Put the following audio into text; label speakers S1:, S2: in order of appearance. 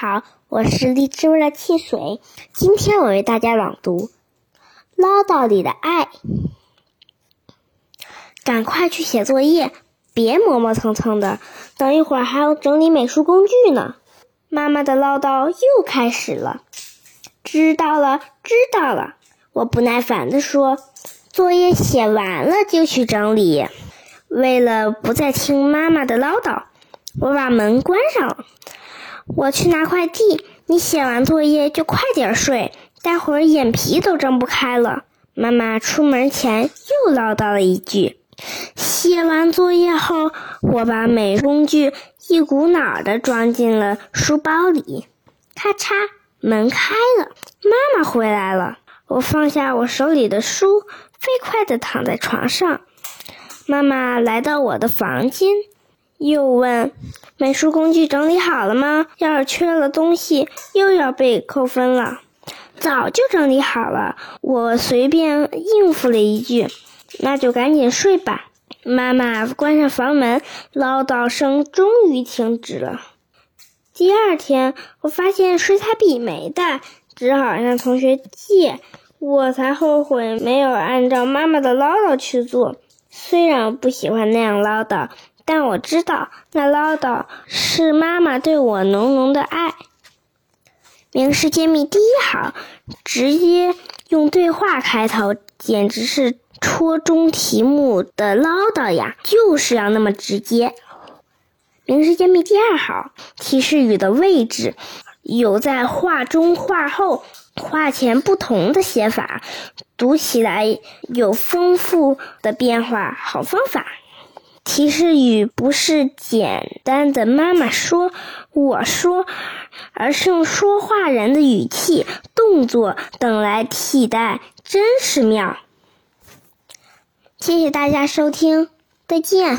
S1: 好，我是荔枝味的汽水。今天我为大家朗读《唠叨里的爱》。赶快去写作业，别磨磨蹭蹭的，等一会儿还要整理美术工具呢。妈妈的唠叨又开始了。知道了，知道了。我不耐烦地说：“作业写完了就去整理。”为了不再听妈妈的唠叨，我把门关上了。我去拿快递，你写完作业就快点睡，待会儿眼皮都睁不开了。妈妈出门前又唠叨了一句。写完作业后，我把美工具一股脑的装进了书包里。咔嚓，门开了，妈妈回来了。我放下我手里的书，飞快地躺在床上。妈妈来到我的房间。又问：“美术工具整理好了吗？要是缺了东西，又要被扣分了。”早就整理好了，我随便应付了一句：“那就赶紧睡吧。”妈妈关上房门，唠叨声终于停止了。第二天，我发现水彩笔没带，只好让同学借。我才后悔没有按照妈妈的唠叨去做。虽然我不喜欢那样唠叨。但我知道，那唠叨是妈妈对我浓浓的爱。名师揭秘第一好，直接用对话开头，简直是戳中题目的唠叨呀！就是要那么直接。名师揭秘第二好，提示语的位置有在画中、画后、画前不同的写法，读起来有丰富的变化，好方法。提示语不是简单的“妈妈说”“我说”，而是用说话人的语气、动作等来替代，真是妙。谢谢大家收听，再见。